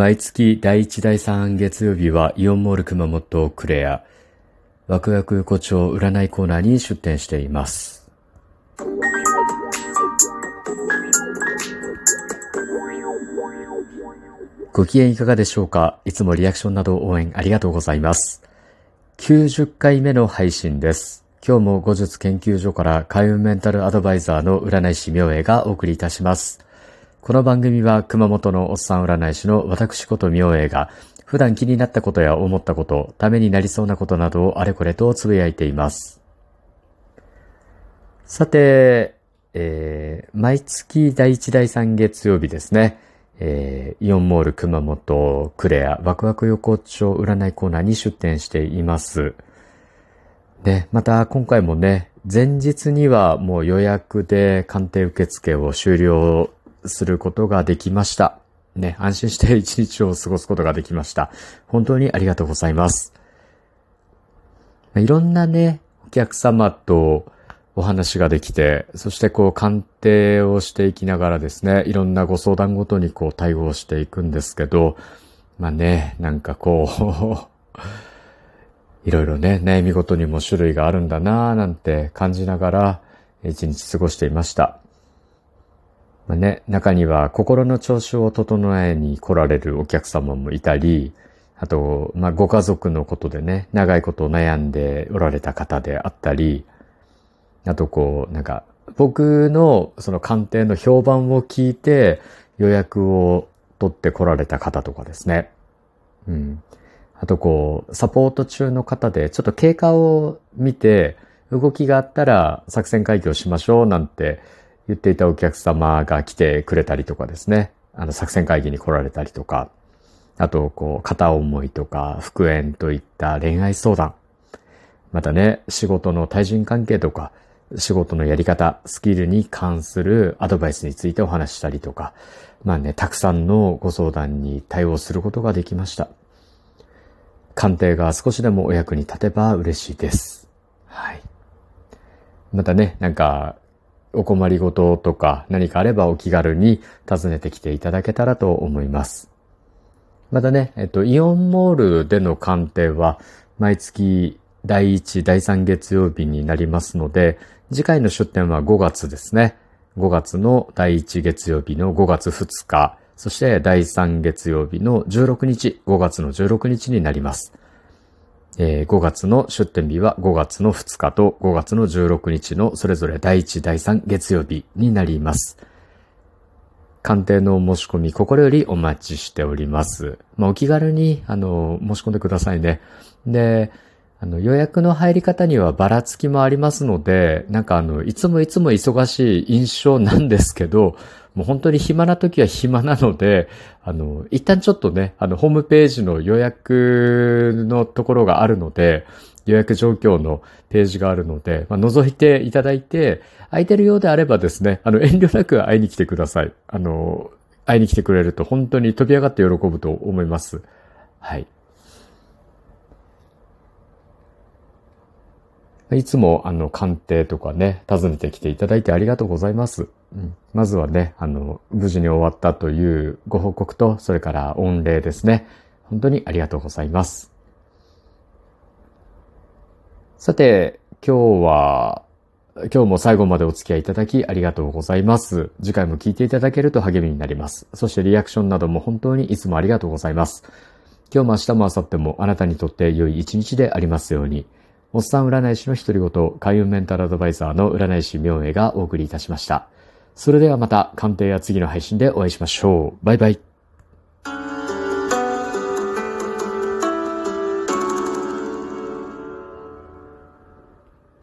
毎月第1第3月曜日はイオンモール熊本クレア、ワクワク横丁占いコーナーに出店しています。ご機嫌いかがでしょうか？いつもリアクションなど応援ありがとうございます。90回目の配信です。今日も後日研究所から開運メンタルアドバイザーの占い師明恵がお送りいたします。この番組は熊本のおっさん占い師の私こと明恵が普段気になったことや思ったこと、ためになりそうなことなどをあれこれとつぶやいています。さて、えー、毎月第1第3月曜日ですね。えー、イオンモール熊本クレアワクワク横丁占いコーナーに出店しています。で、また今回もね、前日にはもう予約で鑑定受付を終了することができました。ね、安心して一日を過ごすことができました。本当にありがとうございます。いろんなね、お客様とお話ができて、そしてこう鑑定をしていきながらですね、いろんなご相談ごとにこう対応していくんですけど、まあね、なんかこう いろいろね、悩みごとにも種類があるんだなぁなんて感じながら一日過ごしていました。まあね、中には心の調子を整えに来られるお客様もいたり、あと、まあ、ご家族のことでね、長いこと悩んでおられた方であったり、あとこう、なんか、僕のその鑑定の評判を聞いて予約を取って来られた方とかですね。うん。あとこう、サポート中の方でちょっと経過を見て動きがあったら作戦会議をしましょうなんて言っていたお客様が来てくれたりとかですね。あの作戦会議に来られたりとか。あと、こう、片思いとか、復縁といった恋愛相談。またね、仕事の対人関係とか、仕事のやり方、スキルに関するアドバイスについてお話したりとか、まあね、たくさんのご相談に対応することができました。鑑定が少しでもお役に立てば嬉しいです。はい。またね、なんか、お困りごととか何かあればお気軽に訪ねてきていただけたらと思います。またね、えっと、イオンモールでの鑑定は毎月第1、第3月曜日になりますので、次回の出店は5月ですね。5月の第1月曜日の5月2日、そして第3月曜日の16日、5月の16日になります。えー、5月の出店日は5月の2日と5月の16日のそれぞれ第1、第3月曜日になります。鑑定の申し込み、心よりお待ちしております。まあ、お気軽に、あの、申し込んでくださいね。で、あの、予約の入り方にはばらつきもありますので、なんかあの、いつもいつも忙しい印象なんですけど、もう本当に暇な時は暇なので、あの、一旦ちょっとね、あの、ホームページの予約のところがあるので、予約状況のページがあるので、まあ、覗いていただいて、空いてるようであればですね、あの、遠慮なく会いに来てください。あの、会いに来てくれると本当に飛び上がって喜ぶと思います。はい。いつも、あの、鑑定とかね、訪ねてきていただいてありがとうございます。うん、まずはね、あの、無事に終わったというご報告と、それから御礼ですね。本当にありがとうございます。さて、今日は、今日も最後までお付き合いいただきありがとうございます。次回も聞いていただけると励みになります。そしてリアクションなども本当にいつもありがとうございます。今日も明日も明後日もあなたにとって良い一日でありますように。おっさん占い師の独り言、開運メンタルアドバイザーの占い師明恵がお送りいたしました。それではまた鑑定や次の配信でお会いしましょう。バイバイ。